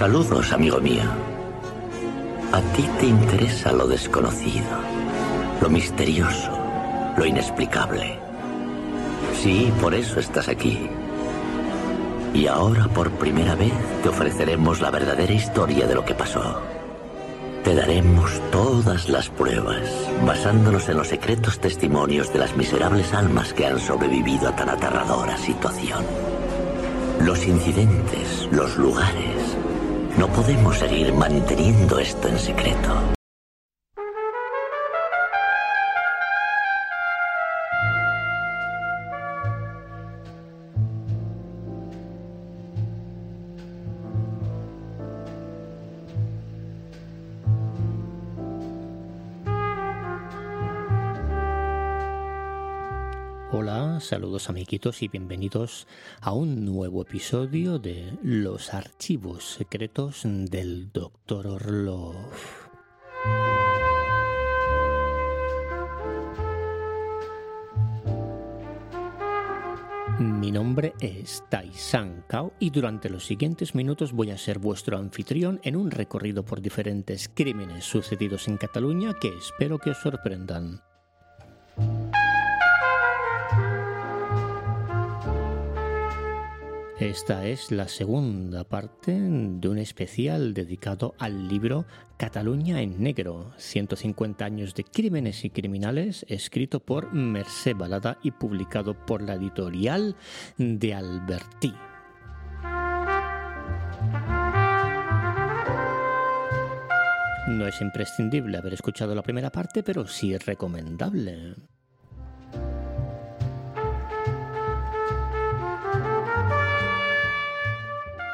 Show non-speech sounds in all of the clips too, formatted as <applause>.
Saludos, amigo mío. A ti te interesa lo desconocido, lo misterioso, lo inexplicable. Sí, por eso estás aquí. Y ahora por primera vez te ofreceremos la verdadera historia de lo que pasó. Te daremos todas las pruebas, basándonos en los secretos testimonios de las miserables almas que han sobrevivido a tan aterradora situación. Los incidentes, los lugares. No podemos seguir manteniendo esto en secreto. Saludos amiguitos y bienvenidos a un nuevo episodio de Los archivos secretos del Dr. Orlov. Mi nombre es Taisan Kao y durante los siguientes minutos voy a ser vuestro anfitrión en un recorrido por diferentes crímenes sucedidos en Cataluña que espero que os sorprendan. Esta es la segunda parte de un especial dedicado al libro Cataluña en Negro, 150 años de crímenes y criminales, escrito por Mercé Balada y publicado por la editorial de Alberti. No es imprescindible haber escuchado la primera parte, pero sí recomendable.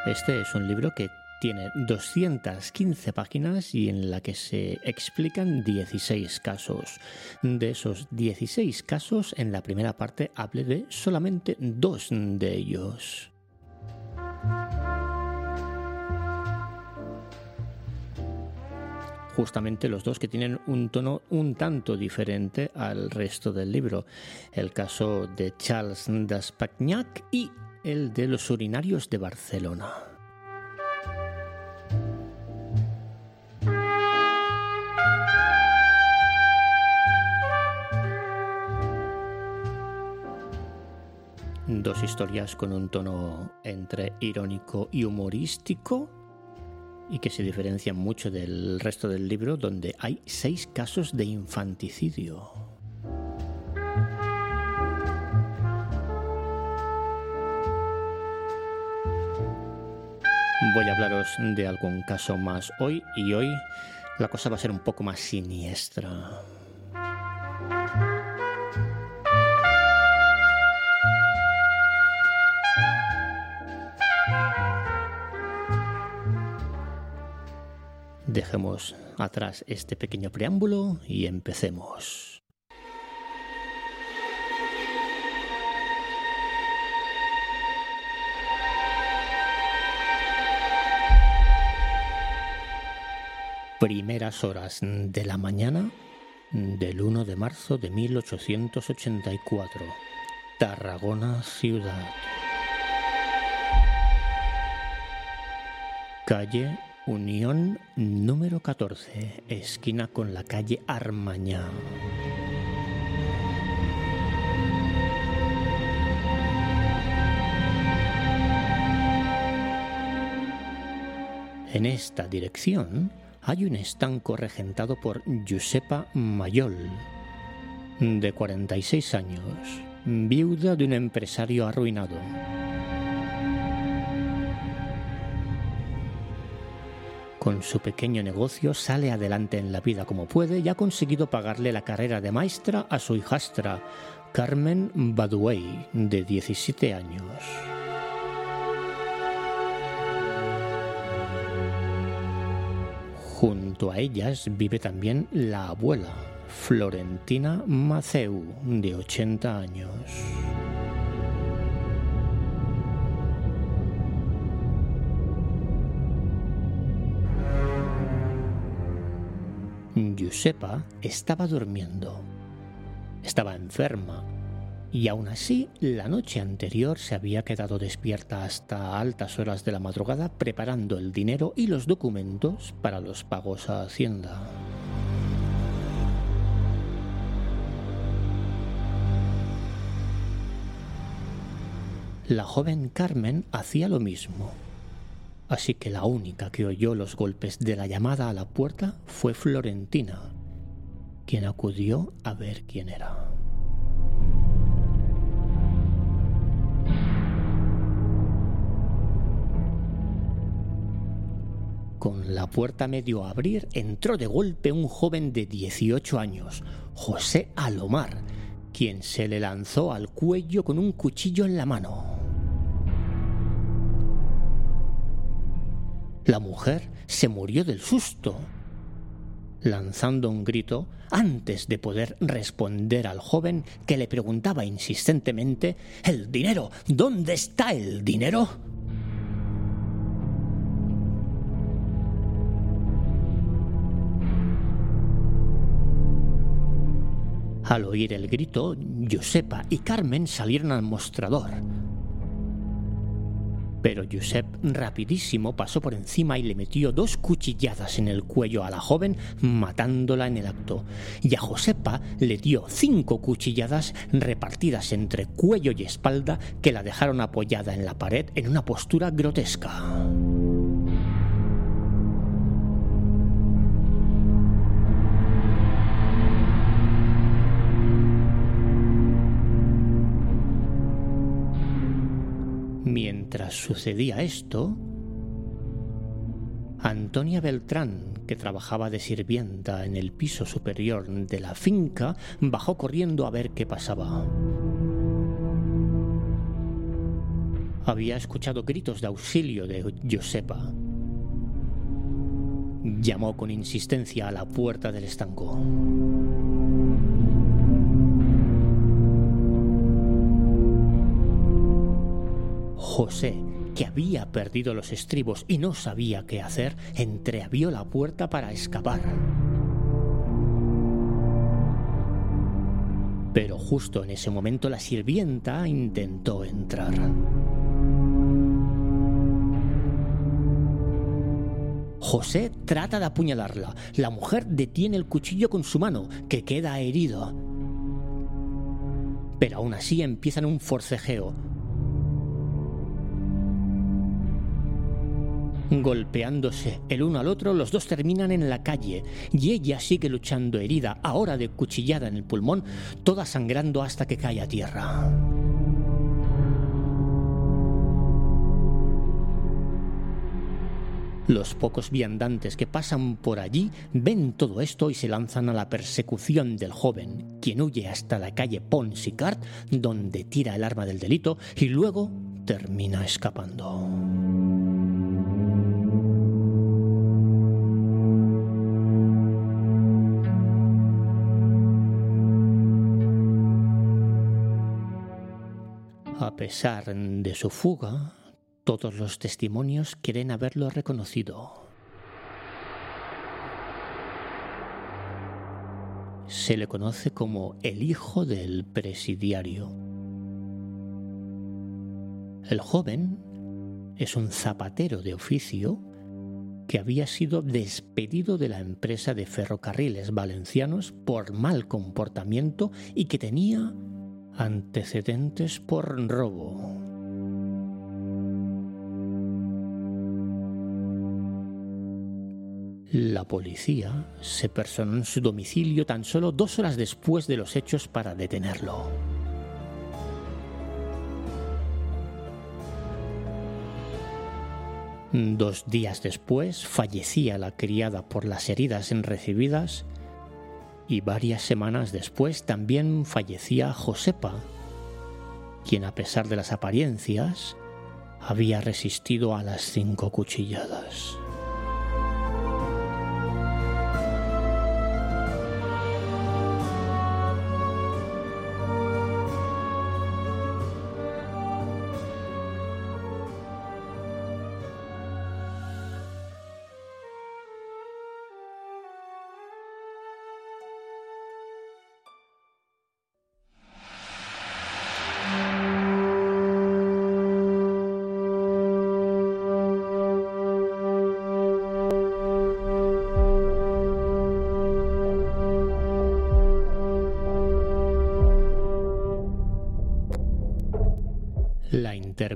Este es un libro que tiene 215 páginas y en la que se explican 16 casos. De esos 16 casos, en la primera parte hablé de solamente dos de ellos. justamente los dos que tienen un tono un tanto diferente al resto del libro. El caso de Charles Daspagnac y el de los urinarios de Barcelona. Dos historias con un tono entre irónico y humorístico y que se diferencian mucho del resto del libro donde hay seis casos de infanticidio. Voy a hablaros de algún caso más hoy y hoy la cosa va a ser un poco más siniestra. Dejemos atrás este pequeño preámbulo y empecemos. Primeras horas de la mañana del 1 de marzo de 1884, Tarragona ciudad. Calle Unión número 14, esquina con la calle Armañá. En esta dirección hay un estanco regentado por Giuseppa Mayol, de 46 años, viuda de un empresario arruinado. Con su pequeño negocio sale adelante en la vida como puede y ha conseguido pagarle la carrera de maestra a su hijastra, Carmen Baduey, de 17 años. Junto a ellas vive también la abuela, Florentina Maceu, de 80 años. Giuseppa estaba durmiendo. Estaba enferma y aún así la noche anterior se había quedado despierta hasta altas horas de la madrugada preparando el dinero y los documentos para los pagos a Hacienda. La joven Carmen hacía lo mismo, así que la única que oyó los golpes de la llamada a la puerta fue Florentina, quien acudió a ver quién era. Con la puerta medio a abrir, entró de golpe un joven de 18 años, José Alomar, quien se le lanzó al cuello con un cuchillo en la mano. La mujer se murió del susto, lanzando un grito antes de poder responder al joven que le preguntaba insistentemente ¿El dinero? ¿Dónde está el dinero? Al oír el grito, Josepa y Carmen salieron al mostrador. Pero Josep rapidísimo pasó por encima y le metió dos cuchilladas en el cuello a la joven, matándola en el acto. Y a Josepa le dio cinco cuchilladas repartidas entre cuello y espalda que la dejaron apoyada en la pared en una postura grotesca. Mientras sucedía esto, Antonia Beltrán, que trabajaba de sirvienta en el piso superior de la finca, bajó corriendo a ver qué pasaba. Había escuchado gritos de auxilio de Josepa. Llamó con insistencia a la puerta del estanco. José, que había perdido los estribos y no sabía qué hacer, entreabrió la puerta para escapar. Pero justo en ese momento la sirvienta intentó entrar. José trata de apuñalarla. La mujer detiene el cuchillo con su mano, que queda herido. Pero aún así empiezan un forcejeo. Golpeándose el uno al otro, los dos terminan en la calle y ella sigue luchando herida, ahora de cuchillada en el pulmón, toda sangrando hasta que cae a tierra. Los pocos viandantes que pasan por allí ven todo esto y se lanzan a la persecución del joven, quien huye hasta la calle Ponsicard, donde tira el arma del delito y luego termina escapando. A pesar de su fuga, todos los testimonios quieren haberlo reconocido. Se le conoce como el hijo del presidiario. El joven es un zapatero de oficio que había sido despedido de la empresa de ferrocarriles valencianos por mal comportamiento y que tenía antecedentes por robo. La policía se personó en su domicilio tan solo dos horas después de los hechos para detenerlo. Dos días después fallecía la criada por las heridas recibidas y varias semanas después también fallecía Josepa, quien a pesar de las apariencias había resistido a las cinco cuchilladas.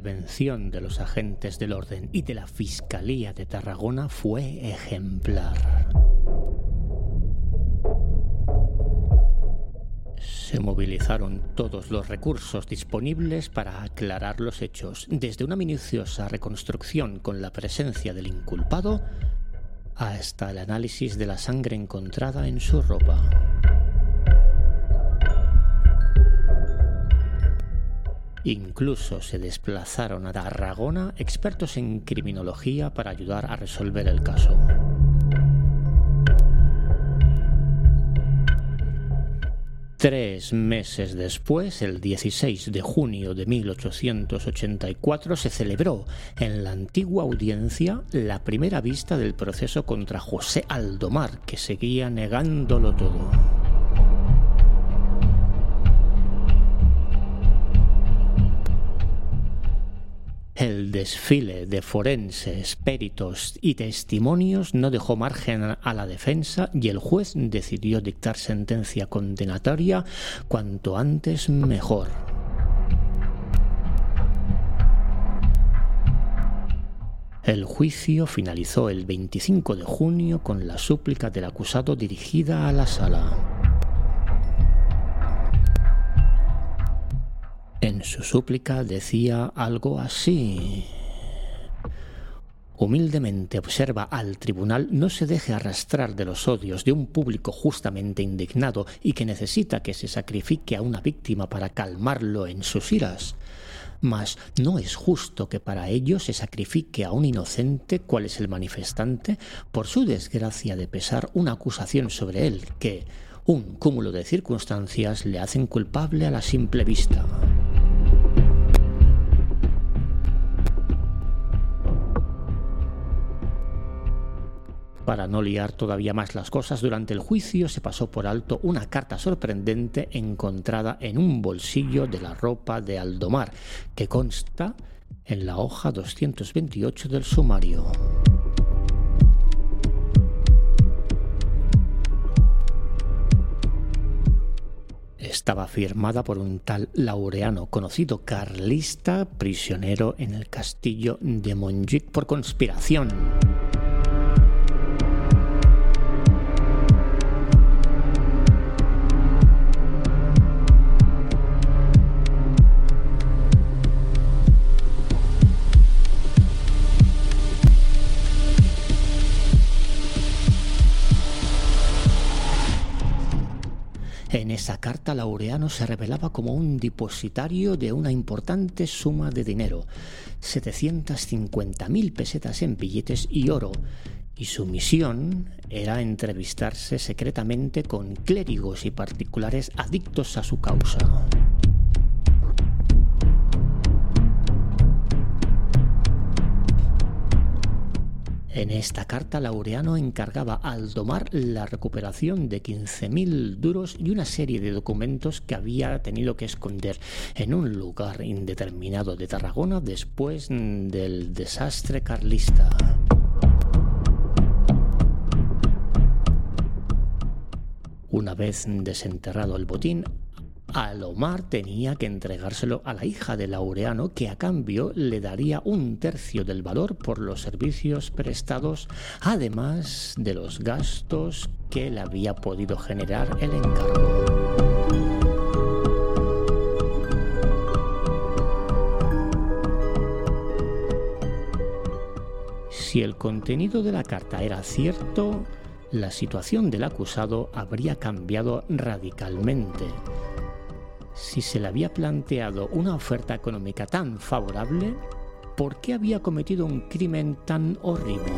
Intervención de los agentes del orden y de la Fiscalía de Tarragona fue ejemplar. Se movilizaron todos los recursos disponibles para aclarar los hechos, desde una minuciosa reconstrucción con la presencia del inculpado hasta el análisis de la sangre encontrada en su ropa. Incluso se desplazaron a Tarragona expertos en criminología para ayudar a resolver el caso. Tres meses después, el 16 de junio de 1884, se celebró en la antigua audiencia la primera vista del proceso contra José Aldomar, que seguía negándolo todo. El desfile de forenses, peritos y testimonios no dejó margen a la defensa y el juez decidió dictar sentencia condenatoria cuanto antes mejor. El juicio finalizó el 25 de junio con la súplica del acusado dirigida a la sala. Su súplica decía algo así. Humildemente observa al tribunal no se deje arrastrar de los odios de un público justamente indignado y que necesita que se sacrifique a una víctima para calmarlo en sus iras. Mas no es justo que para ello se sacrifique a un inocente, cual es el manifestante, por su desgracia de pesar una acusación sobre él que, un cúmulo de circunstancias, le hacen culpable a la simple vista. Para no liar todavía más las cosas, durante el juicio se pasó por alto una carta sorprendente encontrada en un bolsillo de la ropa de Aldomar, que consta en la hoja 228 del sumario. Estaba firmada por un tal Laureano, conocido carlista, prisionero en el castillo de Montjuic por conspiración. En esa carta Laureano se revelaba como un depositario de una importante suma de dinero, 750.000 pesetas en billetes y oro, y su misión era entrevistarse secretamente con clérigos y particulares adictos a su causa. En esta carta, Laureano encargaba al domar la recuperación de 15.000 duros y una serie de documentos que había tenido que esconder en un lugar indeterminado de Tarragona después del desastre carlista. Una vez desenterrado el botín, Alomar tenía que entregárselo a la hija de Laureano, que a cambio le daría un tercio del valor por los servicios prestados, además de los gastos que le había podido generar el encargo. Si el contenido de la carta era cierto, la situación del acusado habría cambiado radicalmente si se le había planteado una oferta económica tan favorable, ¿por qué había cometido un crimen tan horrible?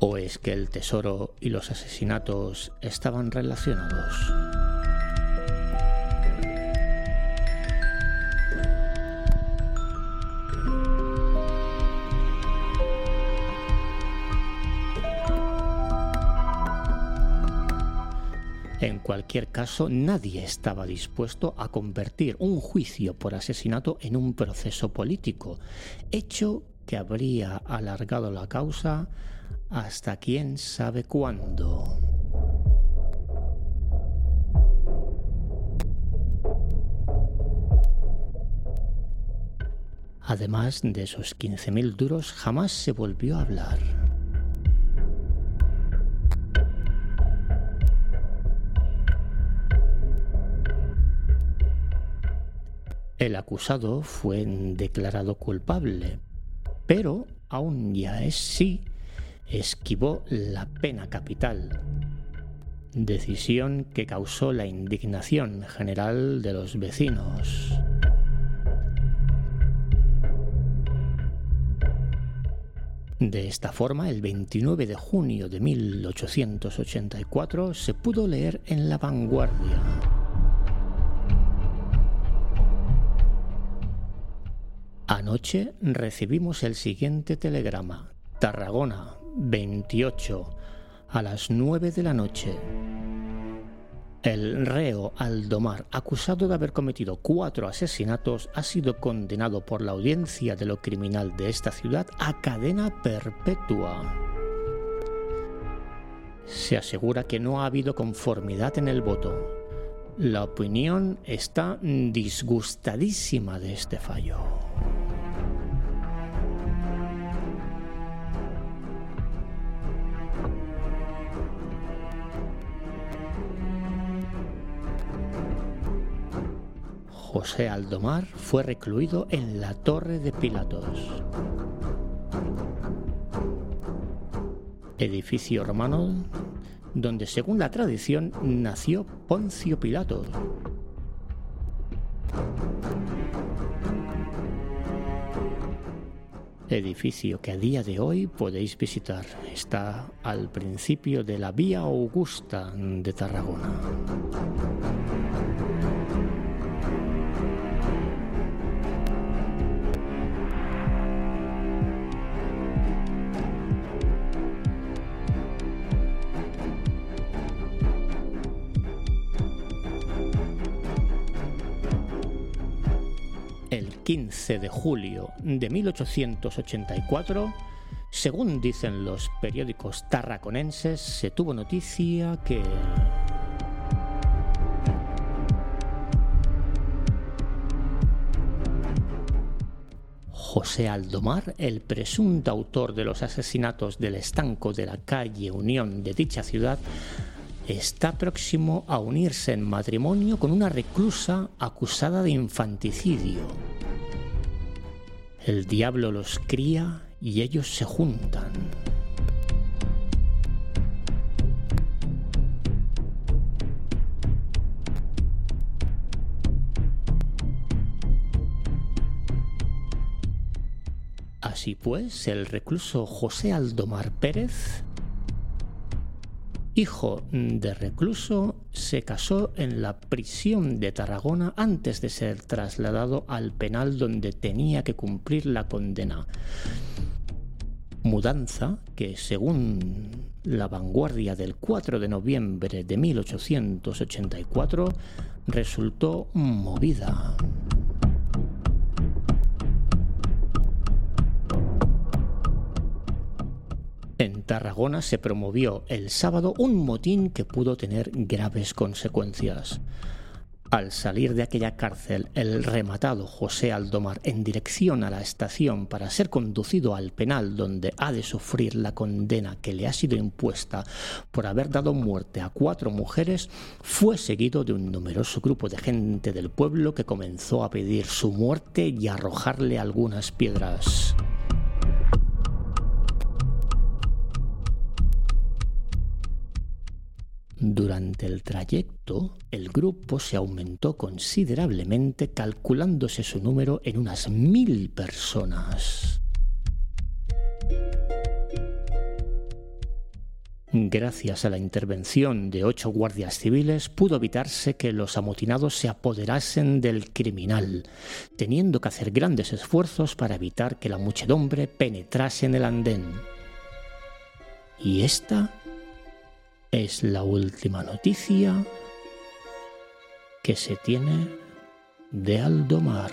¿O es que el tesoro y los asesinatos estaban relacionados? En cualquier caso, nadie estaba dispuesto a convertir un juicio por asesinato en un proceso político, hecho que habría alargado la causa hasta quién sabe cuándo. Además de esos 15.000 duros, jamás se volvió a hablar. El acusado fue declarado culpable, pero aún ya es sí esquivó la pena capital, decisión que causó la indignación general de los vecinos. De esta forma, el 29 de junio de 1884 se pudo leer en La Vanguardia. Anoche recibimos el siguiente telegrama. Tarragona, 28, a las 9 de la noche. El reo Aldomar, acusado de haber cometido cuatro asesinatos, ha sido condenado por la audiencia de lo criminal de esta ciudad a cadena perpetua. Se asegura que no ha habido conformidad en el voto. La opinión está disgustadísima de este fallo. José Aldomar fue recluido en la Torre de Pilatos. Edificio romano donde según la tradición nació Poncio Pilato. Edificio que a día de hoy podéis visitar. Está al principio de la Vía Augusta de Tarragona. 15 de julio de 1884, según dicen los periódicos tarraconenses, se tuvo noticia que... José Aldomar, el presunto autor de los asesinatos del estanco de la calle Unión de dicha ciudad, está próximo a unirse en matrimonio con una reclusa acusada de infanticidio. El diablo los cría y ellos se juntan. Así pues, el recluso José Aldomar Pérez hijo de recluso, se casó en la prisión de Tarragona antes de ser trasladado al penal donde tenía que cumplir la condena. Mudanza que, según la vanguardia del 4 de noviembre de 1884, resultó movida. En Tarragona se promovió el sábado un motín que pudo tener graves consecuencias. Al salir de aquella cárcel, el rematado José Aldomar en dirección a la estación para ser conducido al penal donde ha de sufrir la condena que le ha sido impuesta por haber dado muerte a cuatro mujeres, fue seguido de un numeroso grupo de gente del pueblo que comenzó a pedir su muerte y a arrojarle algunas piedras. Durante el trayecto, el grupo se aumentó considerablemente, calculándose su número en unas mil personas. Gracias a la intervención de ocho guardias civiles pudo evitarse que los amotinados se apoderasen del criminal, teniendo que hacer grandes esfuerzos para evitar que la muchedumbre penetrase en el andén. Y esta es la última noticia que se tiene de Aldomar.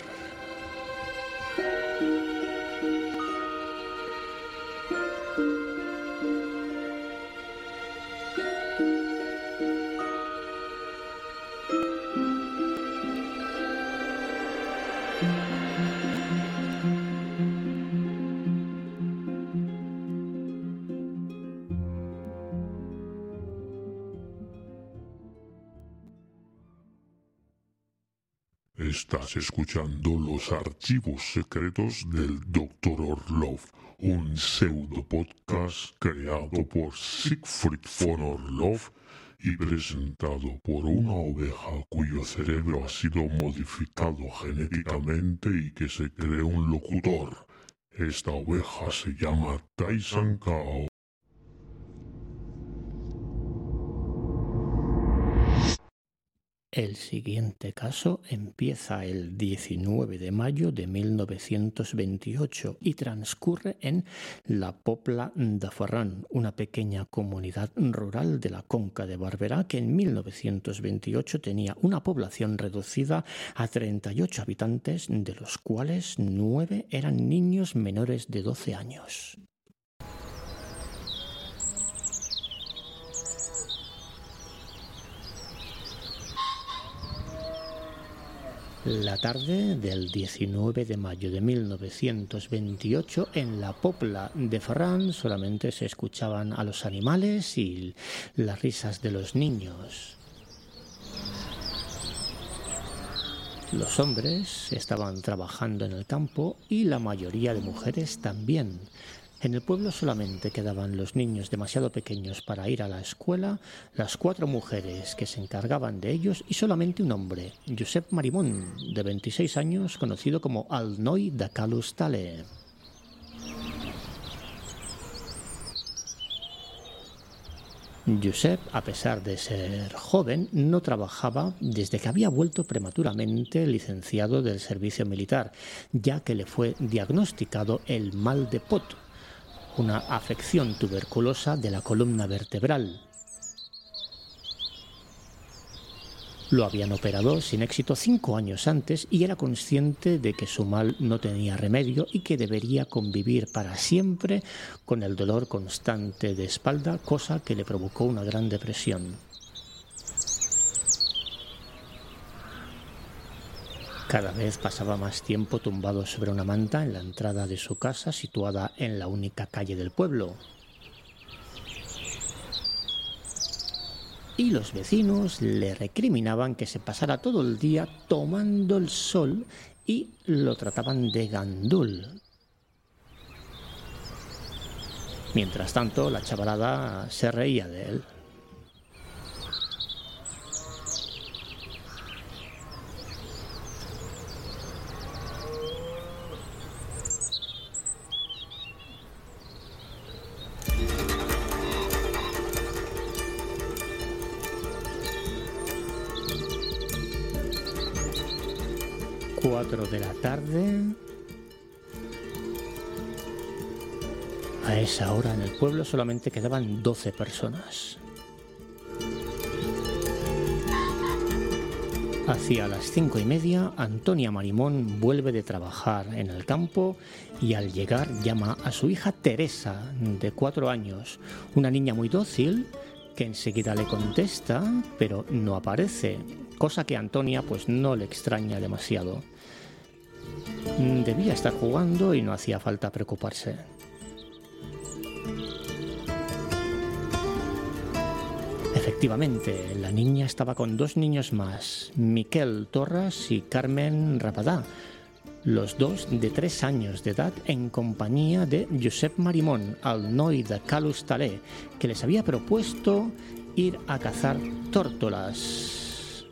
Estás escuchando los archivos secretos del Dr. Orlov, un pseudo podcast creado por Siegfried von Orlov y presentado por una oveja cuyo cerebro ha sido modificado genéticamente y que se cree un locutor. Esta oveja se llama Tyson Kao. El siguiente caso empieza el 19 de mayo de 1928 y transcurre en La Popla de Ferran, una pequeña comunidad rural de la Conca de Barberá que en 1928 tenía una población reducida a 38 habitantes, de los cuales 9 eran niños menores de 12 años. La tarde del 19 de mayo de 1928, en la popla de Ferran solamente se escuchaban a los animales y las risas de los niños. Los hombres estaban trabajando en el campo y la mayoría de mujeres también. En el pueblo solamente quedaban los niños demasiado pequeños para ir a la escuela, las cuatro mujeres que se encargaban de ellos y solamente un hombre, Josep Marimón, de 26 años, conocido como Alnoy da Calustale. Josep, a pesar de ser joven, no trabajaba desde que había vuelto prematuramente licenciado del servicio militar, ya que le fue diagnosticado el mal de Pot, una afección tuberculosa de la columna vertebral. Lo habían operado sin éxito cinco años antes y era consciente de que su mal no tenía remedio y que debería convivir para siempre con el dolor constante de espalda, cosa que le provocó una gran depresión. Cada vez pasaba más tiempo tumbado sobre una manta en la entrada de su casa situada en la única calle del pueblo. Y los vecinos le recriminaban que se pasara todo el día tomando el sol y lo trataban de gandul. Mientras tanto, la chavalada se reía de él. De la tarde. A esa hora en el pueblo solamente quedaban 12 personas. Hacia las cinco y media, Antonia Marimón vuelve de trabajar en el campo y al llegar llama a su hija Teresa, de cuatro años, una niña muy dócil que enseguida le contesta, pero no aparece, cosa que a Antonia pues no le extraña demasiado. Mm, debía estar jugando y no hacía falta preocuparse. Efectivamente, la niña estaba con dos niños más, Miquel Torras y Carmen Rapadá, los dos de tres años de edad en compañía de Josep Marimón, al noi de Calus que les había propuesto ir a cazar tórtolas.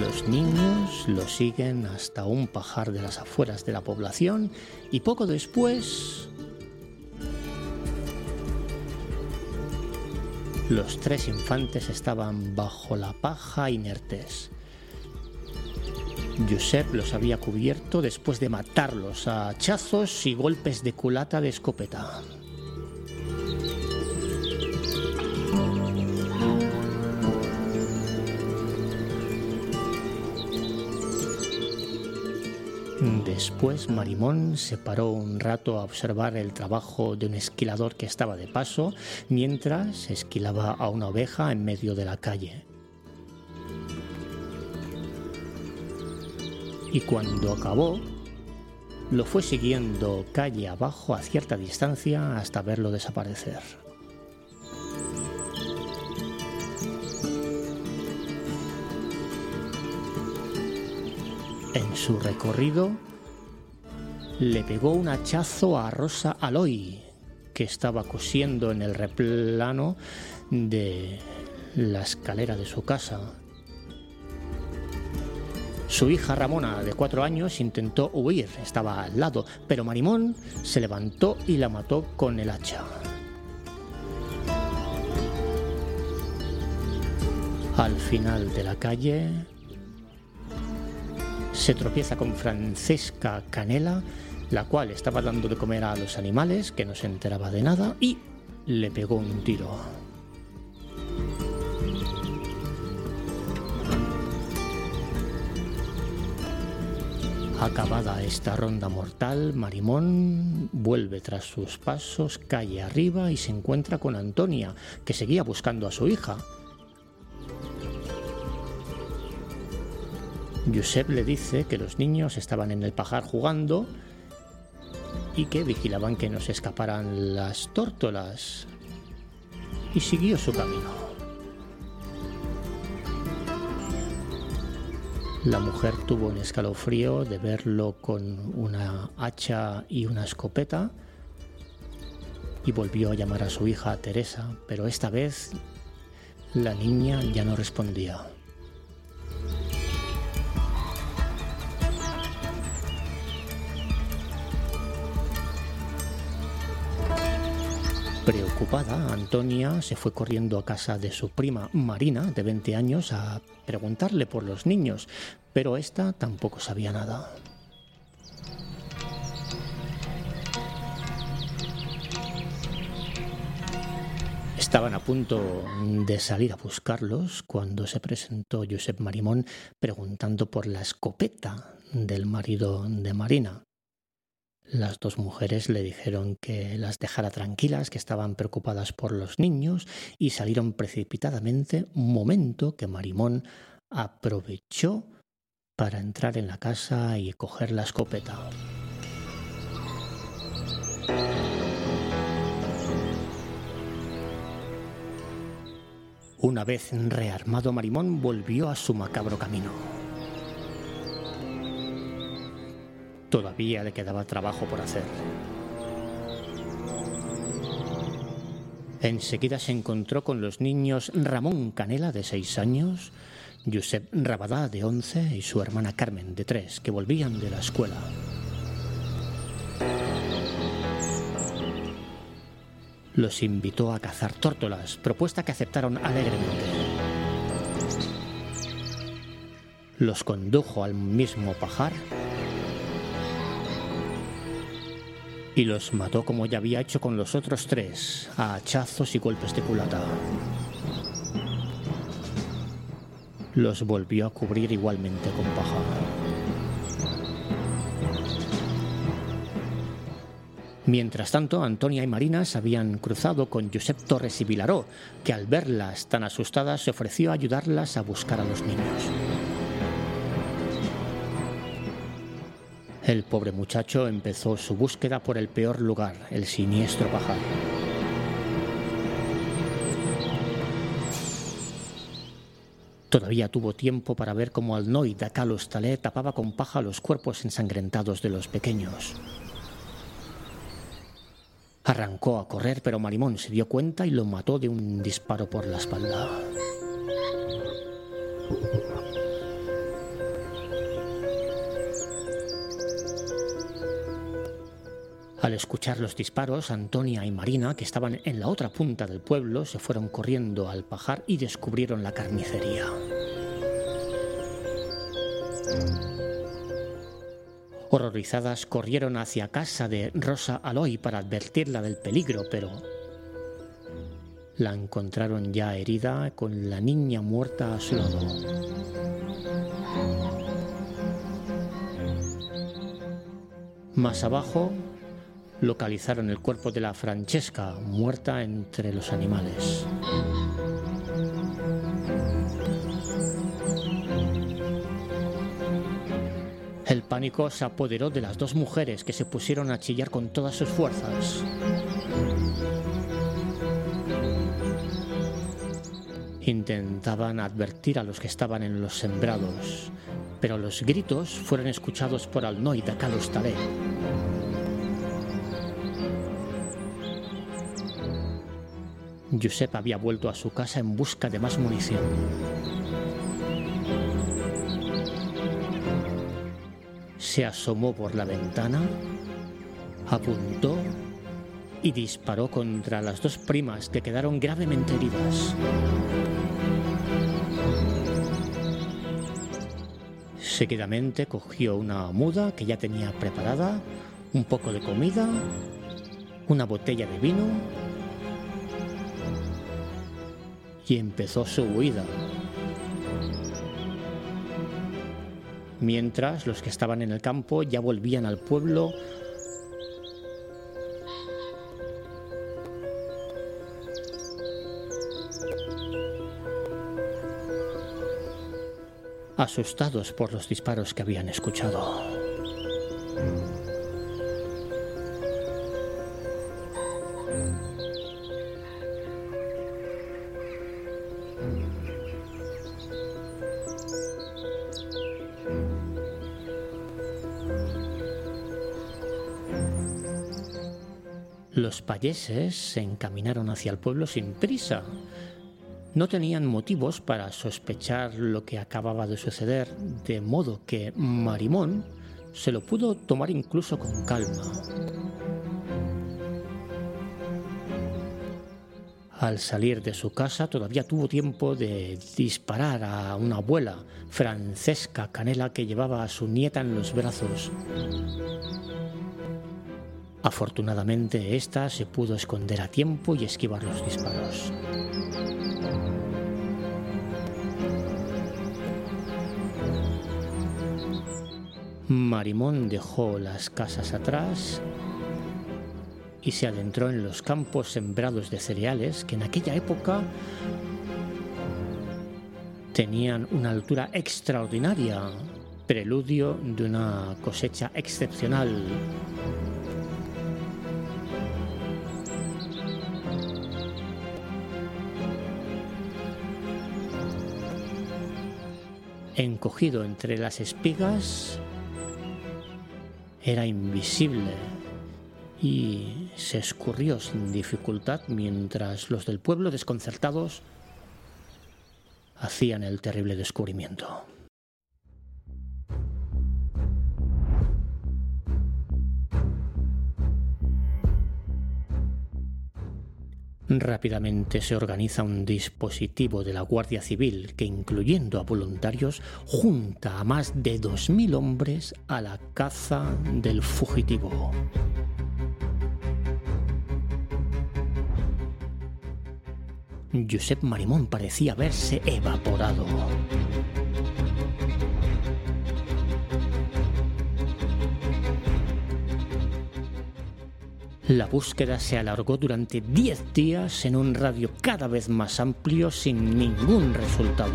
Los niños lo siguen hasta un pajar de las afueras de la población y poco después los tres infantes estaban bajo la paja inertes. Josep los había cubierto después de matarlos a hachazos y golpes de culata de escopeta. Después Marimón se paró un rato a observar el trabajo de un esquilador que estaba de paso mientras esquilaba a una oveja en medio de la calle. Y cuando acabó, lo fue siguiendo calle abajo a cierta distancia hasta verlo desaparecer. En su recorrido, le pegó un hachazo a Rosa Aloy, que estaba cosiendo en el replano de la escalera de su casa. Su hija Ramona, de cuatro años, intentó huir, estaba al lado, pero Marimón se levantó y la mató con el hacha. Al final de la calle se tropieza con Francesca Canela, la cual estaba dando de comer a los animales, que no se enteraba de nada, y le pegó un tiro. Acabada esta ronda mortal, Marimón vuelve tras sus pasos, calle arriba y se encuentra con Antonia, que seguía buscando a su hija. Josep le dice que los niños estaban en el pajar jugando y que vigilaban que no se escaparan las tórtolas. Y siguió su camino. La mujer tuvo un escalofrío de verlo con una hacha y una escopeta y volvió a llamar a su hija Teresa, pero esta vez la niña ya no respondía. Preocupada, Antonia se fue corriendo a casa de su prima Marina, de 20 años, a preguntarle por los niños, pero ésta tampoco sabía nada. Estaban a punto de salir a buscarlos cuando se presentó Josep Marimón preguntando por la escopeta del marido de Marina. Las dos mujeres le dijeron que las dejara tranquilas, que estaban preocupadas por los niños y salieron precipitadamente, un momento que Marimón aprovechó para entrar en la casa y coger la escopeta. Una vez rearmado Marimón volvió a su macabro camino. Todavía le quedaba trabajo por hacer. Enseguida se encontró con los niños Ramón Canela, de seis años, Josep Rabadá, de once, y su hermana Carmen, de tres, que volvían de la escuela. Los invitó a cazar tórtolas, propuesta que aceptaron alegremente. Los condujo al mismo pajar y los mató como ya había hecho con los otros tres, a hachazos y golpes de culata. Los volvió a cubrir igualmente con paja. Mientras tanto, Antonia y Marina se habían cruzado con Josep Torres y Vilaró, que al verlas tan asustadas se ofreció a ayudarlas a buscar a los niños. El pobre muchacho empezó su búsqueda por el peor lugar, el siniestro pajar. Todavía tuvo tiempo para ver cómo Alnoy da Talé tapaba con paja los cuerpos ensangrentados de los pequeños. Arrancó a correr, pero Marimón se dio cuenta y lo mató de un disparo por la espalda. Al escuchar los disparos, Antonia y Marina, que estaban en la otra punta del pueblo, se fueron corriendo al pajar y descubrieron la carnicería. Horrorizadas corrieron hacia casa de Rosa Aloy para advertirla del peligro, pero la encontraron ya herida con la niña muerta a su lado. Más abajo, localizaron el cuerpo de la Francesca muerta entre los animales. El pánico se apoderó de las dos mujeres que se pusieron a chillar con todas sus fuerzas. Intentaban advertir a los que estaban en los sembrados, pero los gritos fueron escuchados por Alnoy de. Josep había vuelto a su casa en busca de más munición. Se asomó por la ventana, apuntó y disparó contra las dos primas que quedaron gravemente heridas. Seguidamente cogió una muda que ya tenía preparada, un poco de comida, una botella de vino y empezó su huida. Mientras los que estaban en el campo ya volvían al pueblo asustados por los disparos que habían escuchado. Los payeses se encaminaron hacia el pueblo sin prisa, no tenían motivos para sospechar lo que acababa de suceder, de modo que Marimón se lo pudo tomar incluso con calma. Al salir de su casa todavía tuvo tiempo de disparar a una abuela, Francesca Canela, que llevaba a su nieta en los brazos. Afortunadamente, ésta se pudo esconder a tiempo y esquivar los disparos. Marimón dejó las casas atrás y se adentró en los campos sembrados de cereales que en aquella época tenían una altura extraordinaria, preludio de una cosecha excepcional. Encogido entre las espigas, era invisible y se escurrió sin dificultad mientras los del pueblo desconcertados hacían el terrible descubrimiento. Rápidamente se organiza un dispositivo de la Guardia Civil que, incluyendo a voluntarios, junta a más de 2.000 hombres a la caza del fugitivo. Josep Marimón parecía haberse evaporado. La búsqueda se alargó durante 10 días en un radio cada vez más amplio sin ningún resultado.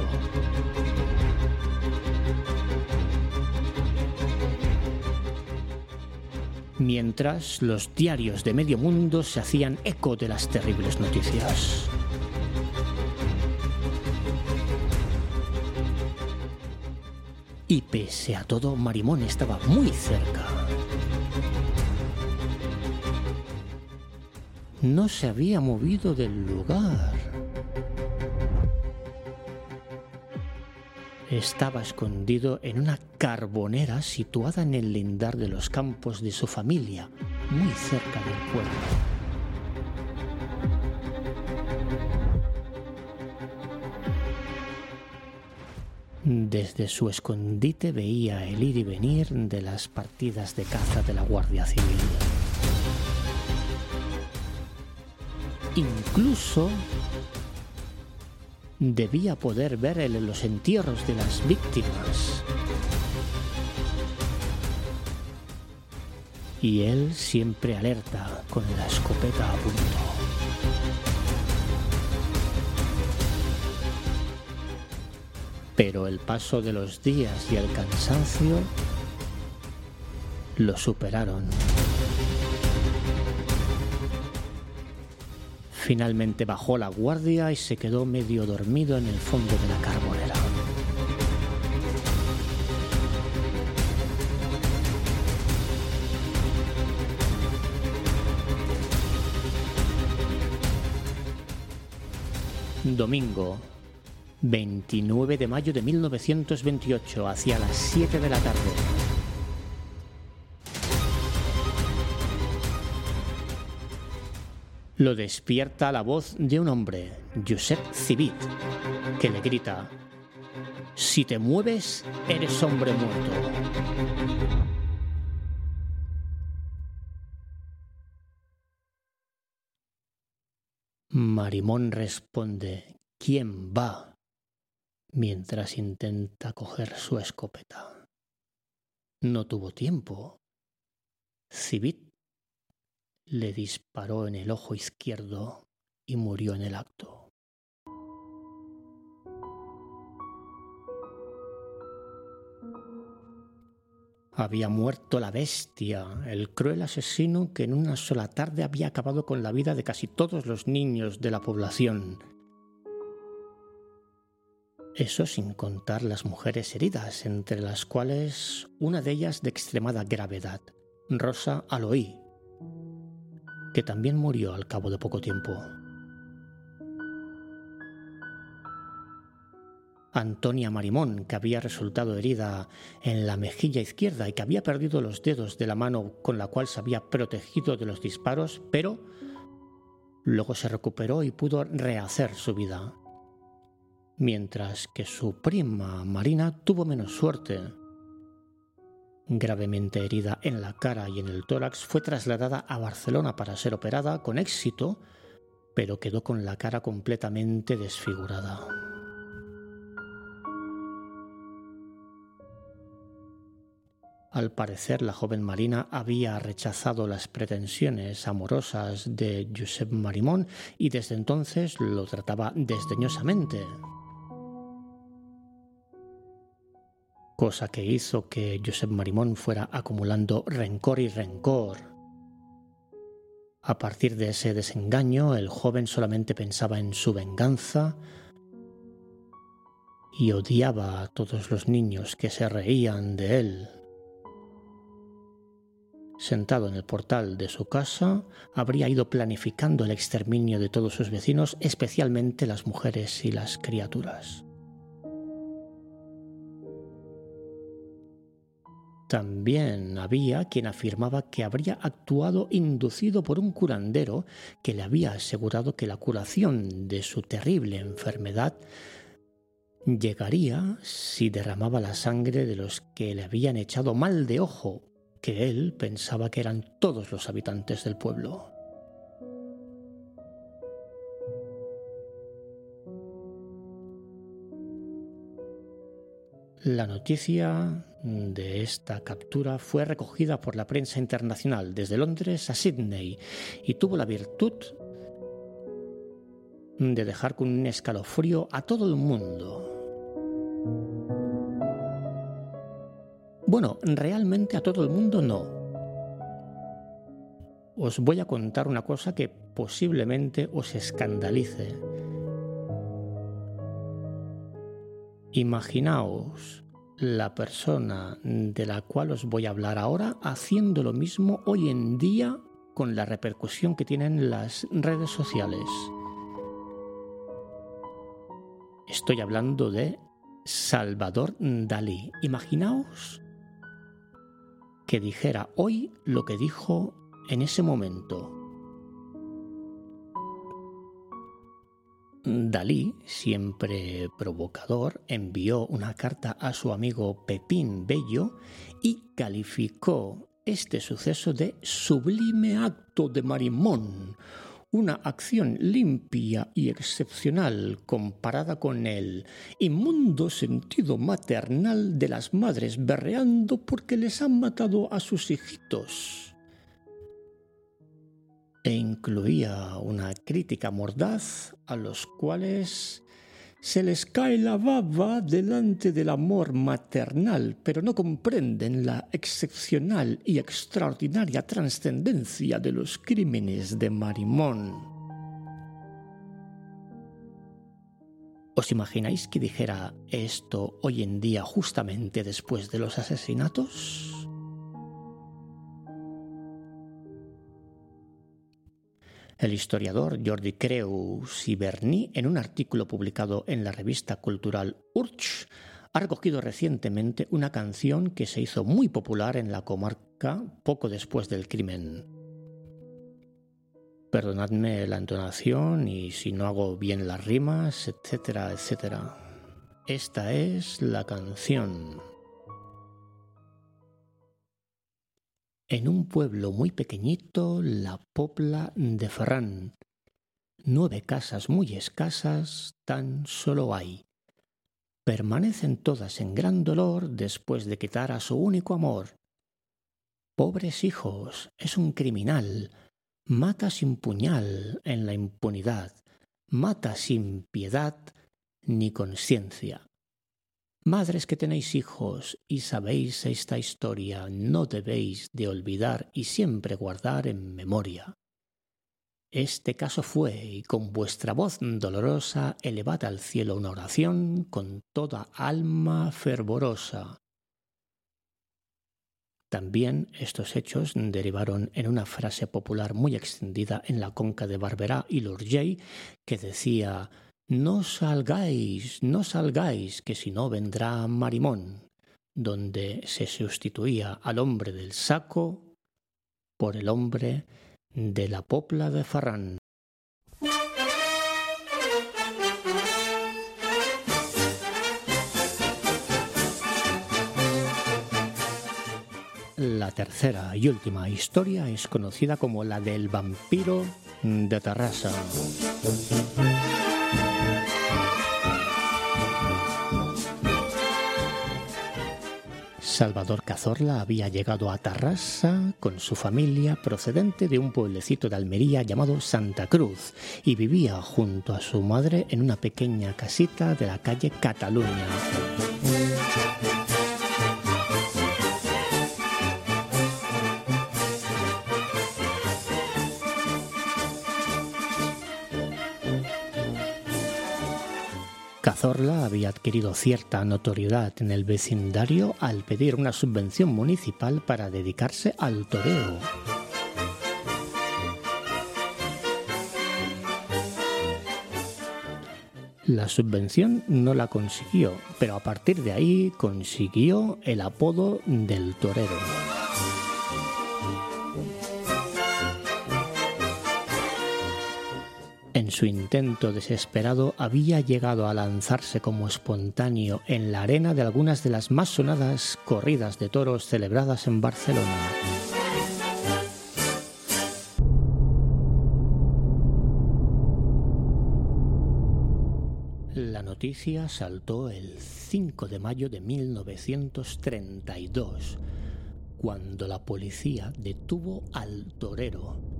Mientras los diarios de medio mundo se hacían eco de las terribles noticias. Y pese a todo, Marimón estaba muy cerca. No se había movido del lugar. Estaba escondido en una carbonera situada en el lindar de los campos de su familia, muy cerca del pueblo. Desde su escondite veía el ir y venir de las partidas de caza de la Guardia Civil. Incluso debía poder ver los entierros de las víctimas. Y él siempre alerta con la escopeta a punto. Pero el paso de los días y el cansancio lo superaron. Finalmente bajó la guardia y se quedó medio dormido en el fondo de la carbonera. Domingo, 29 de mayo de 1928, hacia las 7 de la tarde. Lo despierta la voz de un hombre, Josep Civit, que le grita, Si te mueves, eres hombre muerto. Marimón responde, ¿quién va? mientras intenta coger su escopeta. No tuvo tiempo. Civit le disparó en el ojo izquierdo y murió en el acto. Había muerto la bestia, el cruel asesino que en una sola tarde había acabado con la vida de casi todos los niños de la población. Eso sin contar las mujeres heridas, entre las cuales una de ellas de extremada gravedad, Rosa Aloí, que también murió al cabo de poco tiempo. Antonia Marimón, que había resultado herida en la mejilla izquierda y que había perdido los dedos de la mano con la cual se había protegido de los disparos, pero luego se recuperó y pudo rehacer su vida. Mientras que su prima Marina tuvo menos suerte. Gravemente herida en la cara y en el tórax, fue trasladada a Barcelona para ser operada con éxito, pero quedó con la cara completamente desfigurada. Al parecer, la joven Marina había rechazado las pretensiones amorosas de Josep Marimón y desde entonces lo trataba desdeñosamente. Cosa que hizo que Josep Marimón fuera acumulando rencor y rencor. A partir de ese desengaño, el joven solamente pensaba en su venganza y odiaba a todos los niños que se reían de él. Sentado en el portal de su casa, habría ido planificando el exterminio de todos sus vecinos, especialmente las mujeres y las criaturas. También había quien afirmaba que habría actuado inducido por un curandero que le había asegurado que la curación de su terrible enfermedad llegaría si derramaba la sangre de los que le habían echado mal de ojo que él pensaba que eran todos los habitantes del pueblo. La noticia de esta captura fue recogida por la prensa internacional desde Londres a Sydney y tuvo la virtud de dejar con un escalofrío a todo el mundo. Bueno, realmente a todo el mundo no. Os voy a contar una cosa que posiblemente os escandalice. Imaginaos la persona de la cual os voy a hablar ahora haciendo lo mismo hoy en día con la repercusión que tienen las redes sociales. Estoy hablando de Salvador Dalí. Imaginaos que dijera hoy lo que dijo en ese momento. Dalí, siempre provocador, envió una carta a su amigo Pepín Bello y calificó este suceso de sublime acto de Marimón, una acción limpia y excepcional comparada con el inmundo sentido maternal de las madres berreando porque les han matado a sus hijitos. E incluía una crítica mordaz a los cuales se les cae la baba delante del amor maternal, pero no comprenden la excepcional y extraordinaria trascendencia de los crímenes de Marimón. ¿Os imagináis que dijera esto hoy en día justamente después de los asesinatos? El historiador Jordi Creus y Berni, en un artículo publicado en la revista cultural Urch, ha recogido recientemente una canción que se hizo muy popular en la comarca poco después del crimen. Perdonadme la entonación y si no hago bien las rimas, etcétera, etcétera. Esta es la canción. En un pueblo muy pequeñito, la Popla de Ferrán. Nueve casas muy escasas tan solo hay. Permanecen todas en gran dolor después de quitar a su único amor. Pobres hijos, es un criminal, mata sin puñal en la impunidad, mata sin piedad ni conciencia. Madres que tenéis hijos y sabéis esta historia, no debéis de olvidar y siempre guardar en memoria. Este caso fue, y con vuestra voz dolorosa elevad al cielo una oración con toda alma fervorosa. También estos hechos derivaron en una frase popular muy extendida en la conca de Barberá y Lurgey que decía No salgáis, no salgáis, que si no vendrá Marimón, donde se sustituía al hombre del saco por el hombre de la Popla de Farrán. La tercera y última historia es conocida como la del vampiro de Tarrasa. Salvador Cazorla había llegado a Tarrasa con su familia procedente de un pueblecito de Almería llamado Santa Cruz y vivía junto a su madre en una pequeña casita de la calle Cataluña. Cazorla había adquirido cierta notoriedad en el vecindario al pedir una subvención municipal para dedicarse al toreo. La subvención no la consiguió, pero a partir de ahí consiguió el apodo del torero. En su intento desesperado había llegado a lanzarse como espontáneo en la arena de algunas de las más sonadas corridas de toros celebradas en Barcelona. La noticia saltó el 5 de mayo de 1932, cuando la policía detuvo al torero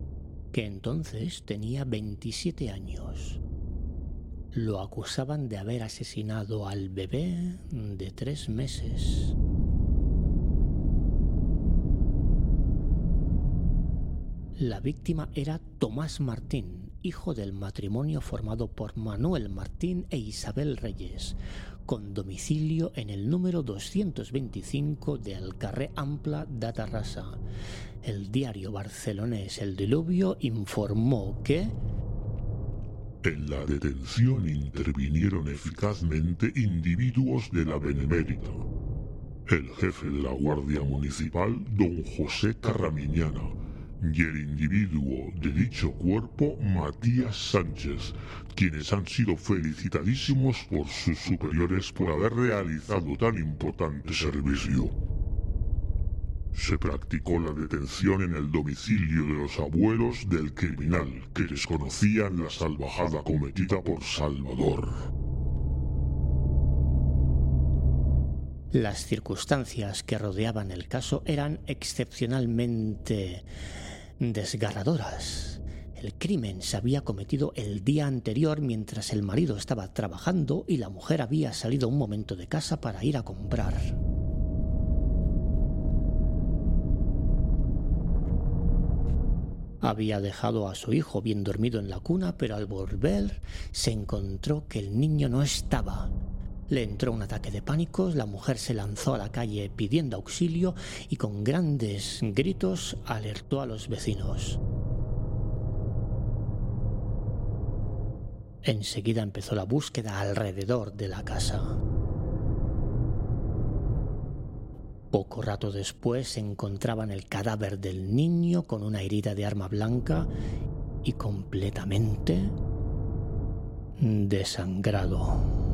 que entonces tenía 27 años. Lo acusaban de haber asesinado al bebé de tres meses. La víctima era Tomás Martín, hijo del matrimonio formado por Manuel Martín e Isabel Reyes, con domicilio en el número 225 de Alcarré Ampla de Tarrasa. El diario barcelonés El Diluvio informó que en la detención intervinieron eficazmente individuos de la Benemérita. El jefe de la Guardia Municipal, don José Carramiñana, y el individuo de dicho cuerpo, Matías Sánchez, quienes han sido felicitadísimos por sus superiores por haber realizado tan importante servicio. Se practicó la detención en el domicilio de los abuelos del criminal que desconocían la salvajada cometida por Salvador. Las circunstancias que rodeaban el caso eran excepcionalmente desgarradoras. El crimen se había cometido el día anterior mientras el marido estaba trabajando y la mujer había salido un momento de casa para ir a comprar. Había dejado a su hijo bien dormido en la cuna, pero al volver se encontró que el niño no estaba. Le entró un ataque de pánico, la mujer se lanzó a la calle pidiendo auxilio y con grandes gritos alertó a los vecinos. Enseguida empezó la búsqueda alrededor de la casa. Poco rato después se encontraban el cadáver del niño con una herida de arma blanca y completamente desangrado.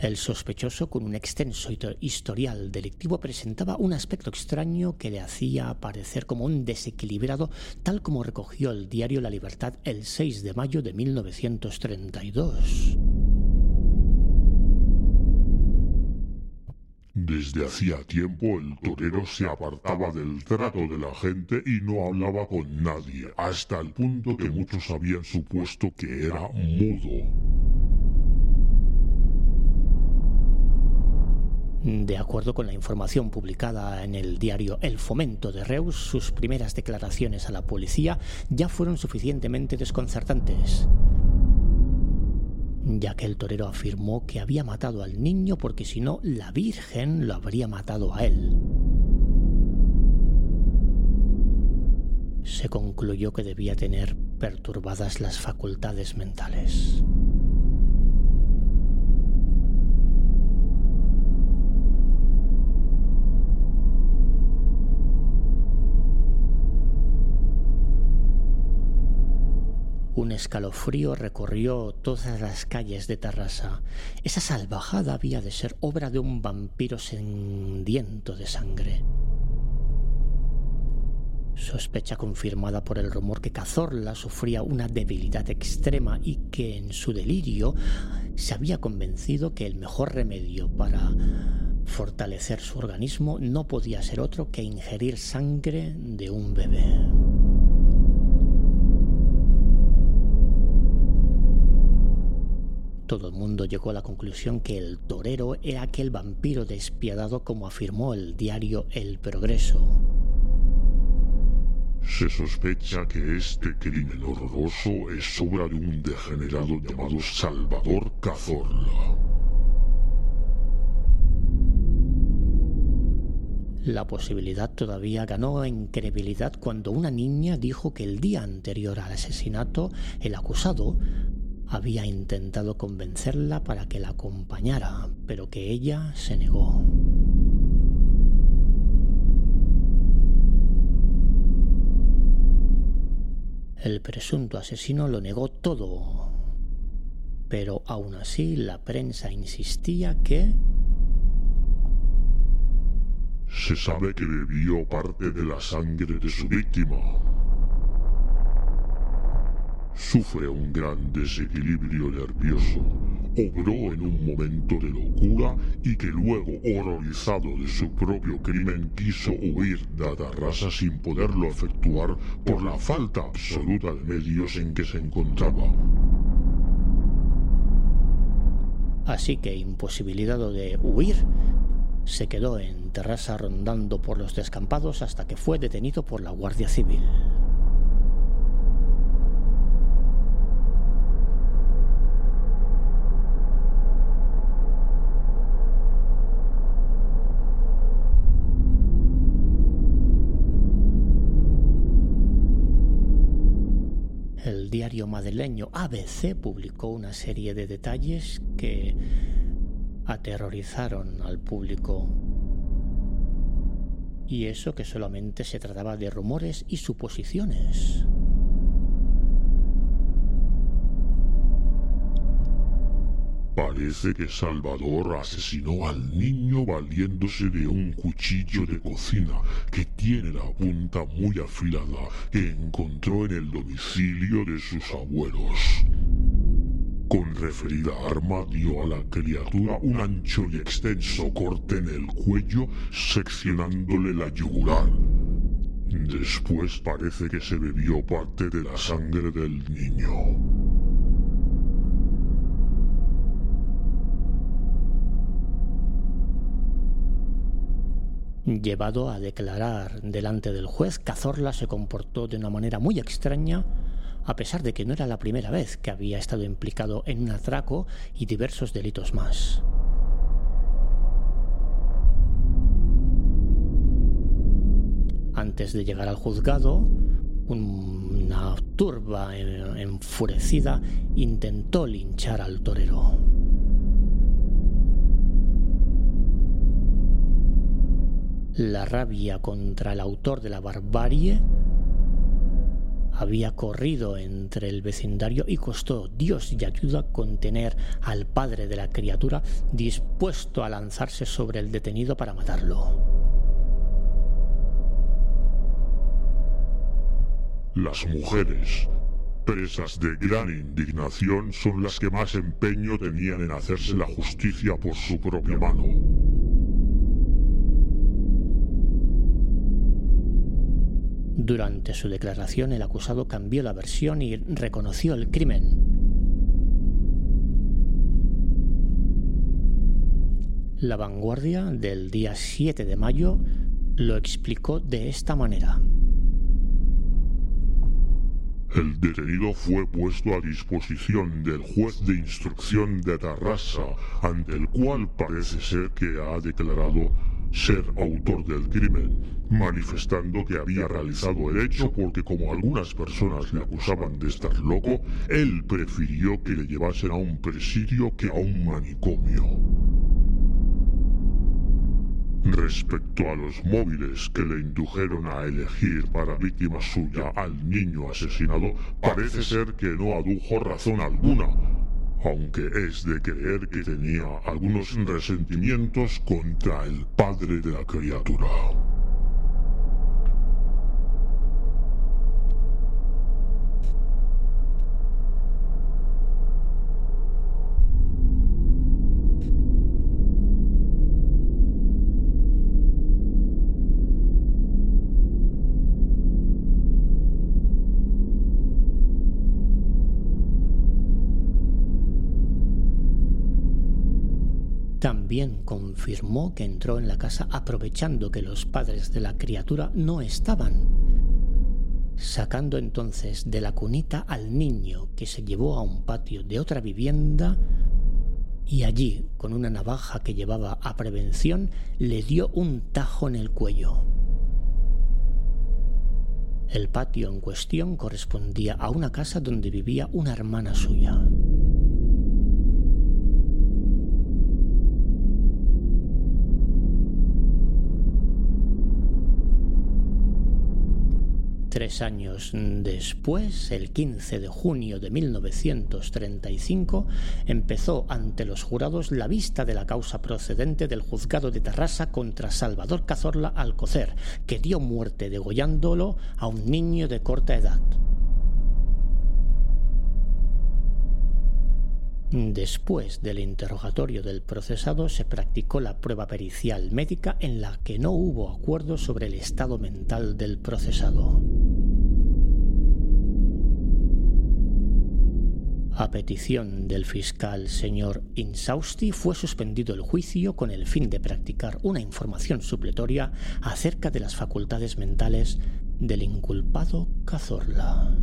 El sospechoso, con un extenso historial delictivo, presentaba un aspecto extraño que le hacía aparecer como un desequilibrado, tal como recogió el diario La Libertad el 6 de mayo de 1932. Desde hacía tiempo el torero se apartaba del trato de la gente y no hablaba con nadie, hasta el punto que muchos habían supuesto que era mudo. De acuerdo con la información publicada en el diario El Fomento de Reus, sus primeras declaraciones a la policía ya fueron suficientemente desconcertantes, ya que el torero afirmó que había matado al niño porque si no, la Virgen lo habría matado a él. Se concluyó que debía tener perturbadas las facultades mentales. Un escalofrío recorrió todas las calles de Tarrasa. Esa salvajada había de ser obra de un vampiro sediento de sangre. Sospecha confirmada por el rumor que Cazorla sufría una debilidad extrema y que en su delirio se había convencido que el mejor remedio para fortalecer su organismo no podía ser otro que ingerir sangre de un bebé. Todo el mundo llegó a la conclusión que el torero era aquel vampiro despiadado como afirmó el diario El Progreso. Se sospecha que este crimen horroroso es obra de un degenerado llamado Salvador Cazorla. La posibilidad todavía ganó en credibilidad cuando una niña dijo que el día anterior al asesinato el acusado había intentado convencerla para que la acompañara, pero que ella se negó. El presunto asesino lo negó todo, pero aún así la prensa insistía que... Se sabe que bebió parte de la sangre de su víctima sufre un gran desequilibrio nervioso, obró en un momento de locura y que luego, horrorizado de su propio crimen, quiso huir de Atarrasa sin poderlo efectuar por la falta absoluta de medios en que se encontraba. Así que, imposibilitado de huir, se quedó en Terrassa rondando por los descampados hasta que fue detenido por la Guardia Civil. el diario madrileño ABC publicó una serie de detalles que aterrorizaron al público. Y eso que solamente se trataba de rumores y suposiciones. Parece que Salvador asesinó al niño valiéndose de un cuchillo de cocina que tiene la punta muy afilada que encontró en el domicilio de sus abuelos. Con referida arma dio a la criatura un ancho y extenso corte en el cuello, seccionándole la yugular. Después parece que se bebió parte de la sangre del niño. Llevado a declarar delante del juez, Cazorla se comportó de una manera muy extraña, a pesar de que no era la primera vez que había estado implicado en un atraco y diversos delitos más. Antes de llegar al juzgado, Una turba enfurecida intentó linchar al torero. La rabia contra el autor de la barbarie había corrido entre el vecindario y costó Dios y ayuda contener al padre de la criatura dispuesto a lanzarse sobre el detenido para matarlo. Las mujeres, presas de gran indignación, son las que más empeño tenían en hacerse la justicia por su propia mano. Durante su declaración, el acusado cambió la versión y reconoció el crimen. La vanguardia del día 7 de mayo lo explicó de esta manera. El detenido fue puesto a disposición del juez de instrucción de Tarrasa, ante el cual parece ser que ha declarado ser autor del crimen, manifestando que había realizado el hecho porque como algunas personas le acusaban de estar loco, él prefirió que le llevasen a un presidio que a un manicomio. Respecto a los móviles que le indujeron a elegir para víctima suya al niño asesinado, parece ser que no adujo razón alguna, aunque es de creer que tenía algunos resentimientos contra el padre de la criatura. Confirmó que entró en la casa aprovechando que los padres de la criatura no estaban, sacando entonces de la cunita al niño que se llevó a un patio de otra vivienda y allí, con una navaja que llevaba a prevención, le dio un tajo en el cuello. El patio en cuestión correspondía a una casa donde vivía una hermana suya. Tres años después, el 15 de junio de 1935, empezó ante los jurados la vista de la causa procedente del juzgado de Terrassa contra Salvador Cazorla Alcocer, que dio muerte degollándolo a un niño de corta edad. Después del interrogatorio del procesado se practicó la prueba pericial médica en la que no hubo acuerdo sobre el estado mental del procesado. A petición del fiscal señor Insausti fue suspendido el juicio con el fin de practicar una información supletoria acerca de las facultades mentales del inculpado Cazorla.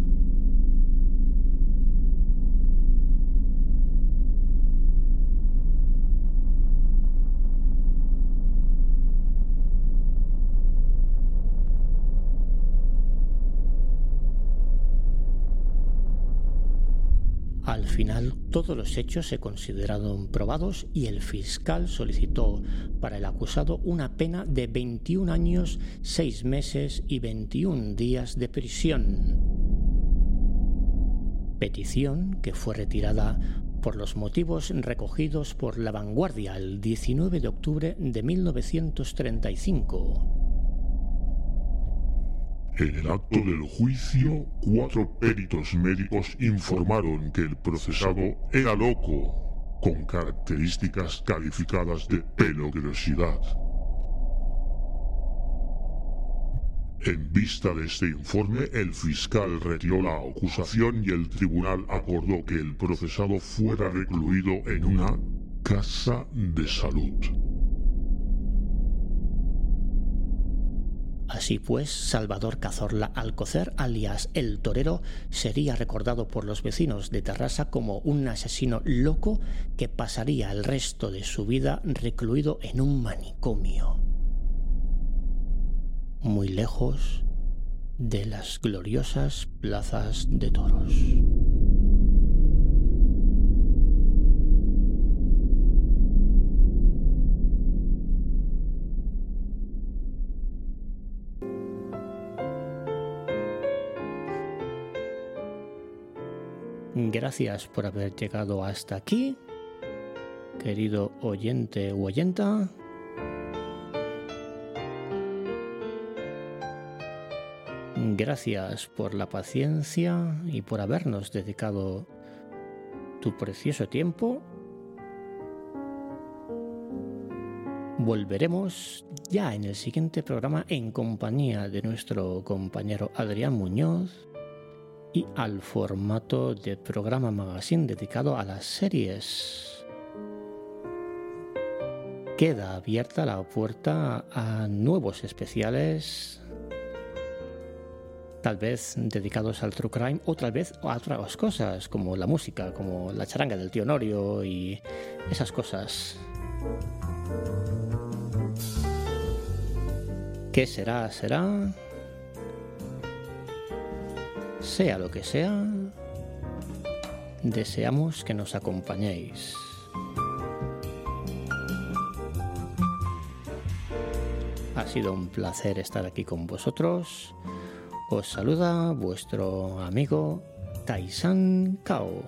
Al final, todos los hechos se consideraron probados y el fiscal solicitó para el acusado una pena de 21 años, 6 meses y 21 días de prisión. Petición que fue retirada por los motivos recogidos por la vanguardia el 19 de octubre de 1935 en el acto del juicio, cuatro peritos médicos informaron que el procesado era loco, con características calificadas de peligrosidad. En vista de este informe, el fiscal retiró la acusación y el tribunal acordó que el procesado fuera recluido en una casa de salud. Así pues, Salvador Cazorla Alcocer, alias El Torero, sería recordado por los vecinos de Terrassa como un asesino loco que pasaría el resto de su vida recluido en un manicomio. Muy lejos de las gloriosas plazas de toros. Gracias por haber llegado hasta aquí, querido oyente u oyenta. Gracias por la paciencia y por habernos dedicado tu precioso tiempo. Volveremos ya en el siguiente programa en compañía de nuestro compañero Adrián Muñoz y al formato de programa magazine dedicado a las series. Queda abierta la puerta a nuevos especiales, tal vez dedicados al true crime o tal vez a otras cosas como la música, como la charanga del tío Norio y esas cosas. ¿Qué será? ¿Será? Sea lo que sea, deseamos que nos acompañéis. Ha sido un placer estar aquí con vosotros. Os saluda vuestro amigo Taisan Kao.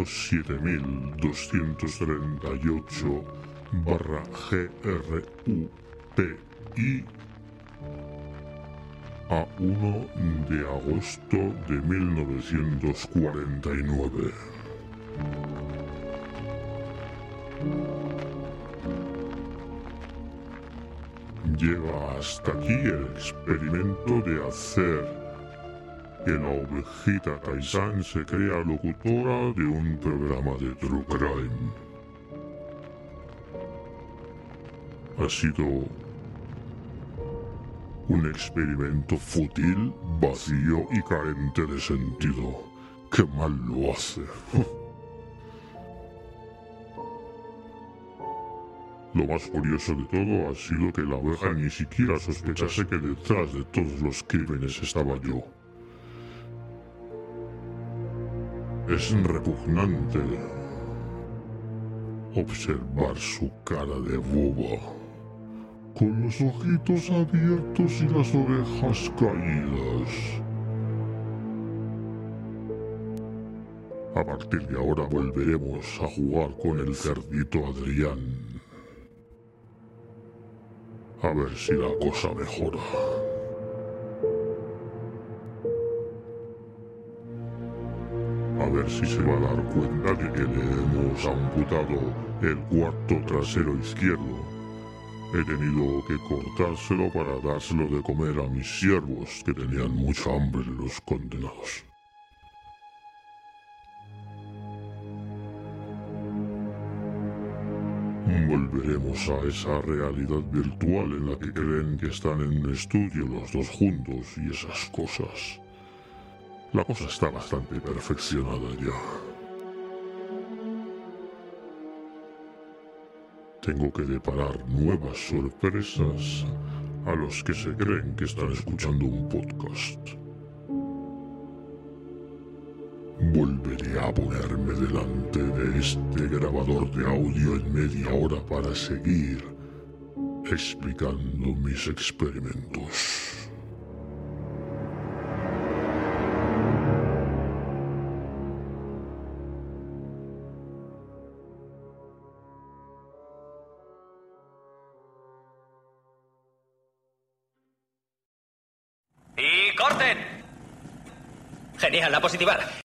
Experimento 7238 barra GRUPI a 1 de agosto de 1949. Llega hasta aquí el experimento de hacer que la ovejita Taizan se crea locutora de un programa de True Crime. Ha sido un experimento fútil, vacío y carente de sentido. ¡Qué mal lo hace! <laughs> Lo más curioso de todo ha sido que la oveja ni siquiera sospechase que detrás de todos los crímenes estaba yo. Es repugnante observar su cara de boba, con los ojitos abiertos y las orejas caídas. A partir de ahora volveremos a jugar con el cerdito Adrián. A ver si la cosa mejora. Ver si se va a dar cuenta de que le hemos amputado el cuarto trasero izquierdo. He tenido que cortárselo para dárselo de comer a mis siervos, que tenían mucha hambre los condenados. Volveremos a esa realidad virtual en la que creen que están en un estudio los dos juntos y esas cosas. La cosa está bastante perfeccionada ya. Tengo que deparar nuevas sorpresas a los que se creen que están escuchando un podcast. Volveré a ponerme delante de este grabador de audio en media hora para seguir explicando mis experimentos. Genial, la positivar.